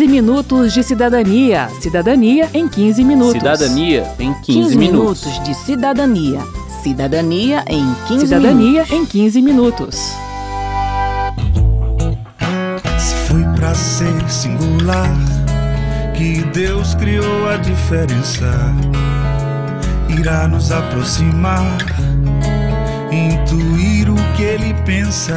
15 minutos de cidadania. Cidadania em 15 minutos. Cidadania em 15, 15 minutos. minutos de cidadania. Cidadania em 15 Cidadania em 15 minutos. Se foi pra ser singular que Deus criou a diferença, irá nos aproximar, intuir o que ele pensa.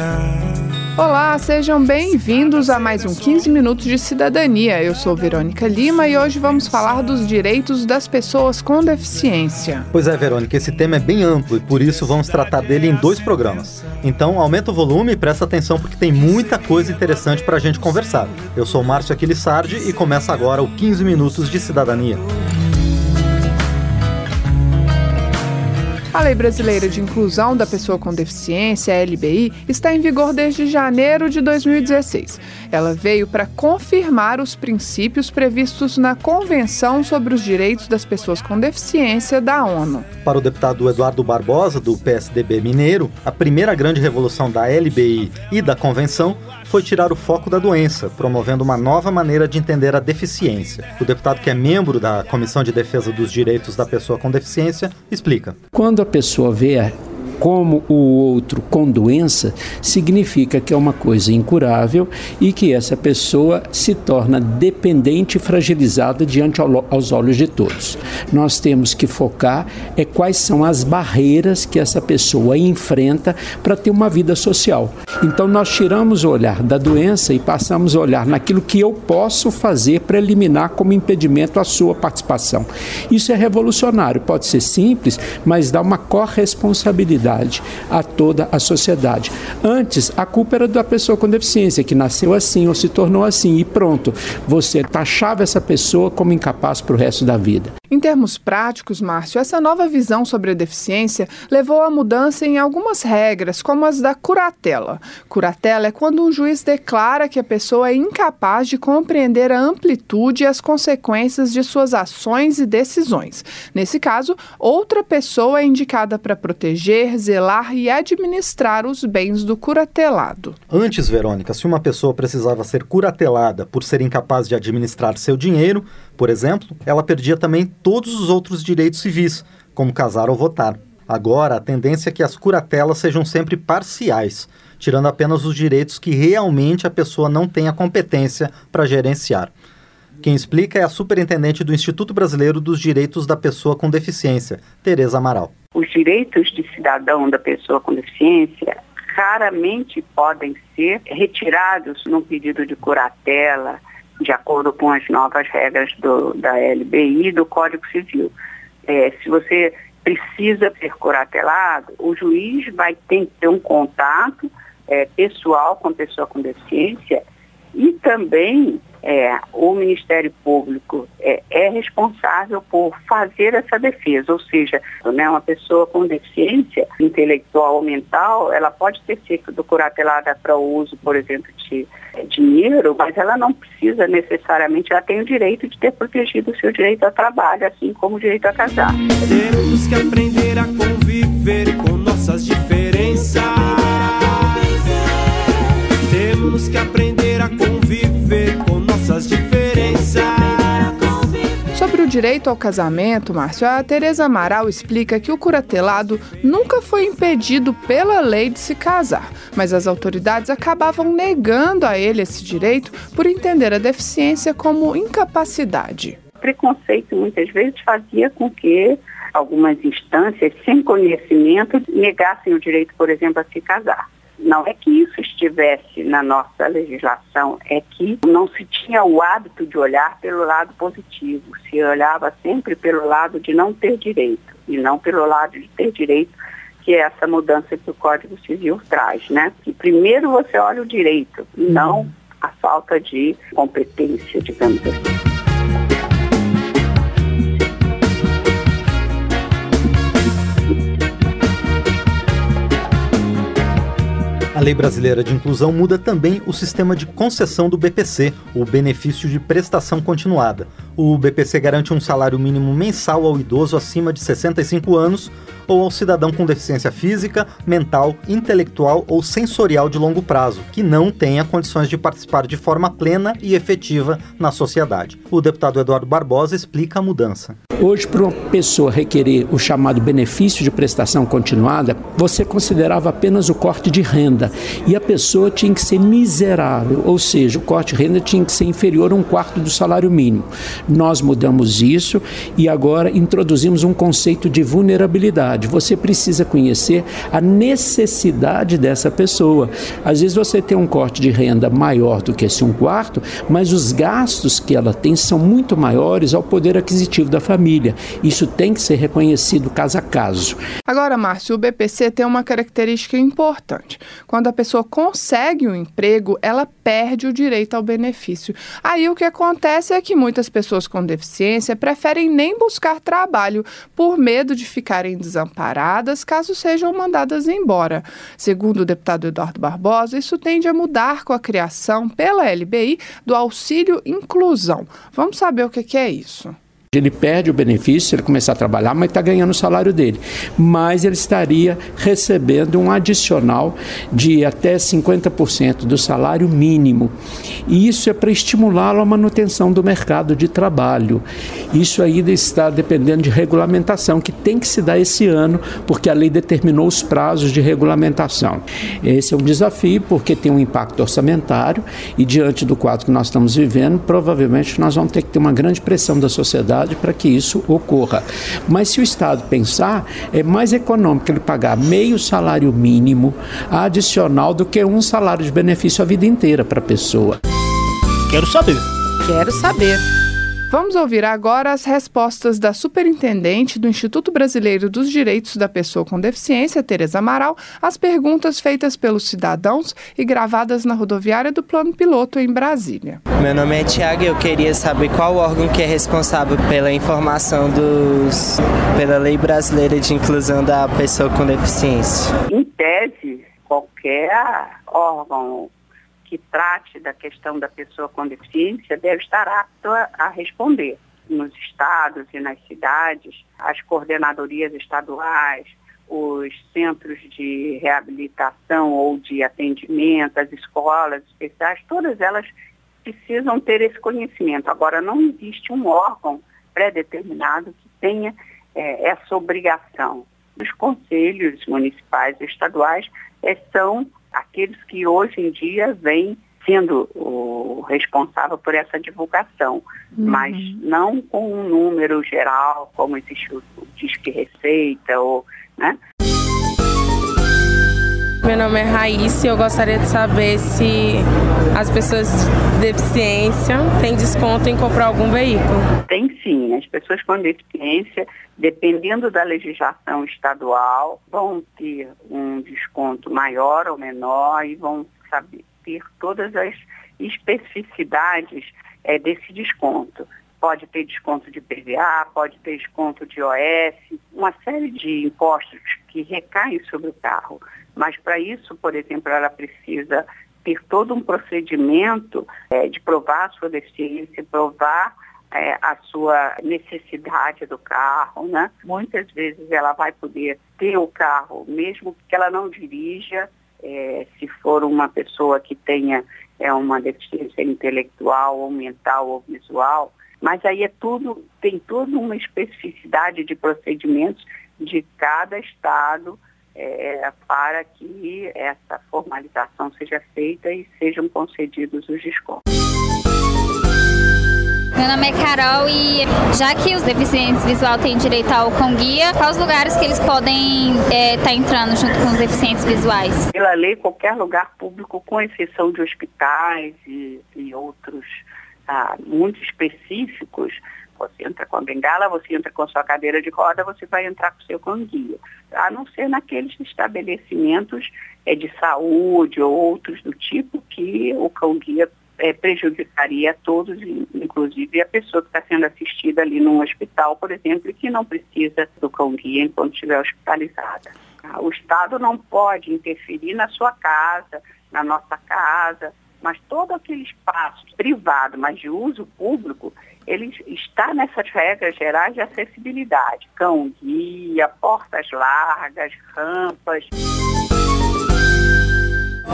Olá, sejam bem-vindos a mais um 15 Minutos de Cidadania. Eu sou Verônica Lima e hoje vamos falar dos direitos das pessoas com deficiência. Pois é, Verônica, esse tema é bem amplo e por isso vamos tratar dele em dois programas. Então, aumenta o volume e presta atenção porque tem muita coisa interessante pra gente conversar. Eu sou Márcio Aquilissardi e começa agora o 15 Minutos de Cidadania. A Lei Brasileira de Inclusão da Pessoa com Deficiência, a LBI, está em vigor desde janeiro de 2016. Ela veio para confirmar os princípios previstos na Convenção sobre os Direitos das Pessoas com Deficiência da ONU. Para o deputado Eduardo Barbosa, do PSDB Mineiro, a primeira grande revolução da LBI e da Convenção foi tirar o foco da doença, promovendo uma nova maneira de entender a deficiência. O deputado, que é membro da Comissão de Defesa dos Direitos da Pessoa com Deficiência, explica. Quando a pessoa vê como o outro com doença, significa que é uma coisa incurável e que essa pessoa se torna dependente e fragilizada diante ao- aos olhos de todos. Nós temos que focar é quais são as barreiras que essa pessoa enfrenta para ter uma vida social. Então nós tiramos o olhar da doença e passamos a olhar naquilo que eu posso fazer para eliminar como impedimento a sua participação. Isso é revolucionário, pode ser simples, mas dá uma corresponsabilidade a toda a sociedade. Antes, a culpa era da pessoa com deficiência, que nasceu assim ou se tornou assim, e pronto, você taxava essa pessoa como incapaz para o resto da vida. Em termos práticos, Márcio, essa nova visão sobre a deficiência levou a mudança em algumas regras, como as da curatela. Curatela é quando um juiz declara que a pessoa é incapaz de compreender a amplitude e as consequências de suas ações e decisões. Nesse caso, outra pessoa é indicada para proteger, zelar e administrar os bens do curatelado. Antes, Verônica, se uma pessoa precisava ser curatelada por ser incapaz de administrar seu dinheiro, por exemplo, ela perdia também todos os outros direitos civis, como casar ou votar. Agora, a tendência é que as curatelas sejam sempre parciais, tirando apenas os direitos que realmente a pessoa não tem a competência para gerenciar. Quem explica é a superintendente do Instituto Brasileiro dos Direitos da Pessoa com Deficiência, Tereza Amaral. os direitos de cidadão da pessoa com deficiência raramente podem ser retirados num pedido de curatela, de acordo com as novas regras do- da LBI e do Código Civil. É, se você precisa ser curatelado, o juiz vai ter que ter um contato é, pessoal com a pessoa com deficiência e também é, o Ministério Público é, é responsável por fazer essa defesa, ou seja, né, uma pessoa com deficiência intelectual ou mental, ela pode ter sido curatelada para o uso, por exemplo, de é, dinheiro, mas ela não precisa necessariamente, ela tem o direito de ter protegido o seu direito ao trabalho, assim como o direito a casar. Temos que aprender a conviver com nossas diferenças. Temos que aprender direito ao casamento, Márcio, a Tereza Amaral explica que o curatelado nunca foi impedido pela lei de se casar, mas as autoridades acabavam negando a ele esse direito por entender a deficiência como incapacidade. preconceito muitas vezes fazia com que algumas instâncias, sem conhecimento, negassem o direito, por exemplo, a se casar. Não é que isso estivesse na nossa legislação, é que não se tinha o hábito de olhar pelo lado positivo, se olhava sempre pelo lado de não ter direito e não pelo lado de ter direito, que é essa mudança que o Código Civil traz, né? Que primeiro você olha o direito, não a falta de competência, digamos assim. Lei Brasileira de Inclusão muda também o sistema de concessão do BPC, o Benefício de Prestação Continuada. O BPC garante um salário mínimo mensal ao idoso acima de 65 anos ou ao cidadão com deficiência física, mental, intelectual ou sensorial de longo prazo, que não tenha condições de participar de forma plena e efetiva na sociedade. O deputado Eduardo Barbosa explica a mudança. Hoje, para uma pessoa requerer o chamado benefício de prestação continuada, você considerava apenas o corte de renda e a pessoa tinha que ser miserável, ou seja, o corte de renda tinha que ser inferior a um quarto do salário mínimo. Nós mudamos isso e agora introduzimos um conceito de vulnerabilidade. Você precisa conhecer a necessidade dessa pessoa. Às vezes você tem um corte de renda maior do que esse um quarto, mas os gastos que ela tem são muito maiores ao poder aquisitivo da família. Isso tem que ser reconhecido caso a caso. Agora, Márcio, o BPC tem uma característica importante. Quando a pessoa consegue um emprego, ela perde o direito ao benefício. Aí o que acontece é que muitas pessoas com deficiência preferem nem buscar trabalho por medo de ficarem desamparadas caso sejam mandadas embora. Segundo o deputado Eduardo Barbosa, isso tende a mudar com a criação pela LBI do auxílio inclusão. Vamos saber o que é isso. Ele perde o benefício se ele começar a trabalhar, mas está ganhando o salário dele. Mas ele estaria recebendo um adicional de até 50% do salário mínimo. E isso é para estimulá-lo à manutenção do mercado de trabalho. Isso ainda está dependendo de regulamentação, que tem que se dar esse ano, porque a lei determinou os prazos de regulamentação. Esse é um desafio, porque tem um impacto orçamentário, e diante do quadro que nós estamos vivendo, provavelmente nós vamos ter que ter uma grande pressão da sociedade para que isso ocorra. Mas se o Estado pensar, é mais econômico ele pagar meio salário mínimo adicional do que um salário de benefício a vida inteira para a pessoa. Quero saber. Quero saber. Vamos ouvir agora as respostas da superintendente do Instituto Brasileiro dos Direitos da Pessoa com Deficiência, Tereza Amaral, às perguntas feitas pelos cidadãos e gravadas na rodoviária do Plano Piloto em Brasília. Meu nome é Tiago e eu queria saber qual órgão que é responsável pela informação dos pela Lei Brasileira de Inclusão da Pessoa com Deficiência. Em tese, qualquer órgão que trate da questão da pessoa com deficiência deve estar apto a, a responder. Nos estados e nas cidades, as coordenadorias estaduais, os centros de reabilitação ou de atendimento, as escolas especiais, todas elas precisam ter esse conhecimento. Agora, não existe um órgão pré-determinado que tenha é, essa obrigação. Os conselhos municipais e estaduais é, são aqueles que hoje em dia vêm sendo o responsável por essa divulgação, uhum. mas não com um número geral, como existe o, o Disque Receita, ou, né? Meu nome é Raíssa e eu gostaria de saber se as pessoas de deficiência têm desconto em comprar algum veículo. Tem sim. As pessoas com deficiência, dependendo da legislação estadual, vão ter um desconto maior ou menor e vão saber ter todas as especificidades é, desse desconto. Pode ter desconto de PVA, pode ter desconto de OS, uma série de impostos que recaem sobre o carro. Mas para isso, por exemplo, ela precisa ter todo um procedimento é, de provar a sua deficiência, provar é, a sua necessidade do carro, né? Muitas vezes ela vai poder ter o carro, mesmo que ela não dirija, é, se for uma pessoa que tenha é, uma deficiência intelectual ou mental ou visual, mas aí é tudo, tem toda uma especificidade de procedimentos de cada estado é, para que essa formalização seja feita e sejam concedidos os descontos. Meu nome é Carol e já que os deficientes visual têm direito ao com guia, quais lugares que eles podem estar é, tá entrando junto com os deficientes visuais? Pela lei, qualquer lugar público, com exceção de hospitais e, e outros ah, muito específicos, você entra com a bengala, você entra com a sua cadeira de roda, você vai entrar com o seu cão-guia. A não ser naqueles estabelecimentos é, de saúde ou outros do tipo que o cão-guia é, prejudicaria a todos, inclusive a pessoa que está sendo assistida ali num hospital, por exemplo, e que não precisa do cão-guia enquanto estiver hospitalizada. O Estado não pode interferir na sua casa, na nossa casa, Mas todo aquele espaço privado, mas de uso público, ele está nessas regras gerais de acessibilidade. Cão-guia, portas largas, rampas.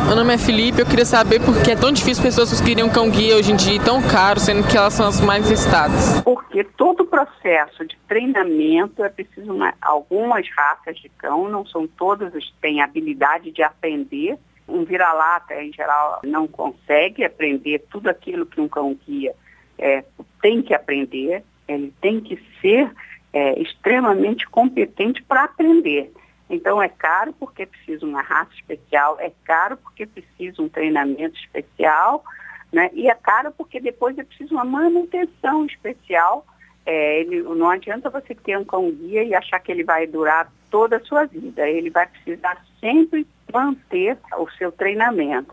Meu nome é Felipe, eu queria saber por que é tão difícil pessoas conseguirem um cão-guia hoje em dia e tão caro, sendo que elas são as mais necessitadas. Porque todo o processo de treinamento é preciso uma, algumas raças de cão, não são todas que têm habilidade de aprender. Um vira-lata, em geral, não consegue aprender tudo aquilo que um cão-guia é, tem que aprender, ele tem que ser é, extremamente competente para aprender. Então é caro porque precisa uma raça especial, é caro porque precisa um treinamento especial, né? e é caro porque depois é preciso uma manutenção especial. É, ele, não adianta você ter um cão guia e achar que ele vai durar toda a sua vida. Ele vai precisar sempre manter o seu treinamento.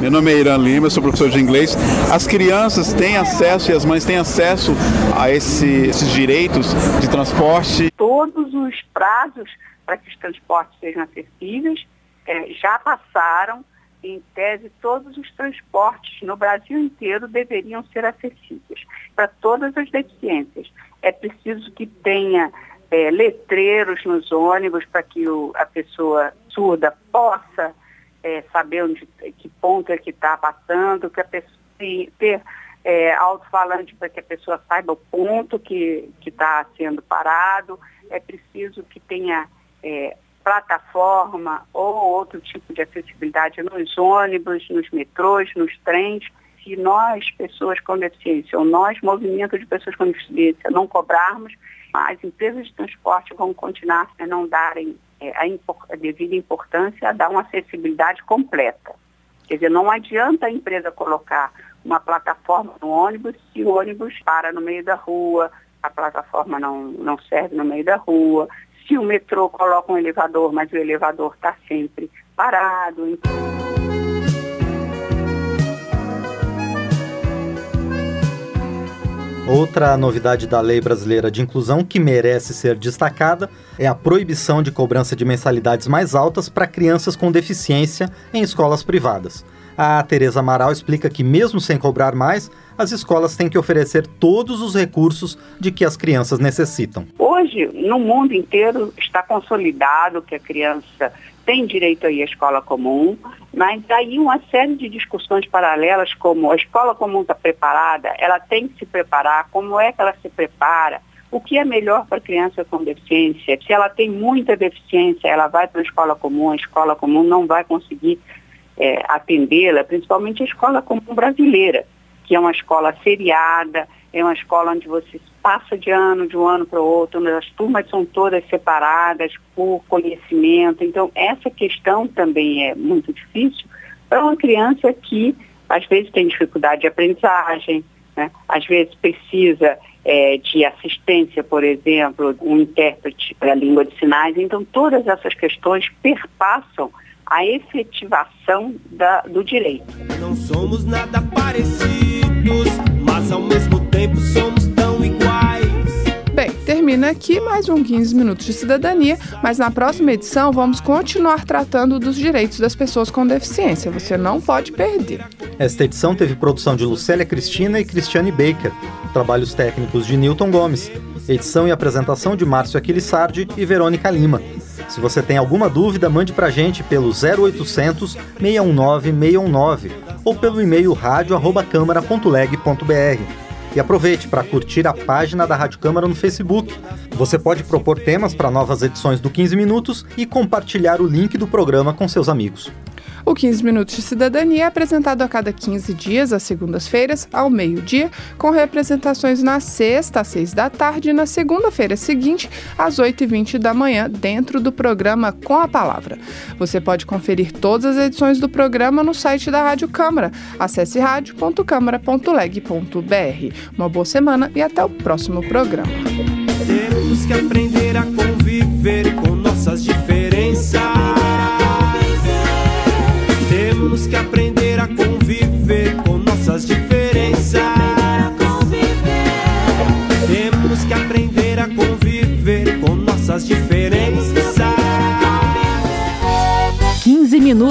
Meu nome é Irã Lima, sou professor de inglês. As crianças têm acesso e as mães têm acesso a esse, esses direitos de transporte? Todos os prazos para que os transportes sejam acessíveis é, já passaram. Em tese, todos os transportes no Brasil inteiro deveriam ser acessíveis para todas as deficiências. É preciso que tenha é, letreiros nos ônibus para que o, a pessoa surda possa é, saber onde, que ponto é que está passando, que a pessoa ter é, alto-falante para que a pessoa saiba o ponto que está sendo parado. É preciso que tenha é, plataforma ou outro tipo de acessibilidade nos ônibus, nos metrôs, nos trens. Se nós, pessoas com deficiência, ou nós, movimento de pessoas com deficiência, não cobrarmos, as empresas de transporte vão continuar a não darem é, a, a devida importância a dar uma acessibilidade completa. Quer dizer, não adianta a empresa colocar uma plataforma no ônibus se o ônibus para no meio da rua, a plataforma não, não serve no meio da rua, se o metrô coloca um elevador, mas o elevador está sempre parado. Então... Outra novidade da Lei Brasileira de Inclusão que merece ser destacada é a proibição de cobrança de mensalidades mais altas para crianças com deficiência em escolas privadas. A Tereza Amaral explica que, mesmo sem cobrar mais, as escolas têm que oferecer todos os recursos de que as crianças necessitam. Hoje, no mundo inteiro, está consolidado que a criança tem direito aí à escola comum, mas aí uma série de discussões paralelas, como a escola comum está preparada, ela tem que se preparar, como é que ela se prepara, o que é melhor para a criança com deficiência. Se ela tem muita deficiência, ela vai para a escola comum, a escola comum não vai conseguir é, atendê-la, principalmente a escola comum brasileira, que é uma escola seriada, é uma escola onde você passa de ano, de um ano para o outro, as turmas são todas separadas por conhecimento. Então, essa questão também é muito difícil para uma criança que, às vezes, tem dificuldade de aprendizagem, né? às vezes precisa é, de assistência, por exemplo, um intérprete para a língua de sinais. Então, todas essas questões perpassam a efetivação da, do direito. Não somos nada parecidos, mas ao mesmo tempo somos tão iguais. Bem, termina aqui mais um 15 minutos de cidadania, mas na próxima edição vamos continuar tratando dos direitos das pessoas com deficiência. Você não pode perder. Esta edição teve produção de Lucélia Cristina e Cristiane Baker, trabalhos técnicos de Newton Gomes, edição e apresentação de Márcio Aquilissardi e Verônica Lima. Se você tem alguma dúvida, mande pra gente pelo 0800 619 619 ou pelo e-mail radio@câmara.leg.br. E aproveite para curtir a página da Rádio Câmara no Facebook. Você pode propor temas para novas edições do 15 Minutos e compartilhar o link do programa com seus amigos. O 15 Minutos de Cidadania é apresentado a cada 15 dias, às segundas-feiras, ao meio-dia, com representações na sexta, às 6 da tarde, e na segunda-feira seguinte, às 8h20 da manhã, dentro do programa Com a Palavra. Você pode conferir todas as edições do programa no site da Rádio Câmara. Acesse rádio.câmara.leg.br. Uma boa semana e até o próximo programa. Temos que aprender a conviver com nossas diferenças.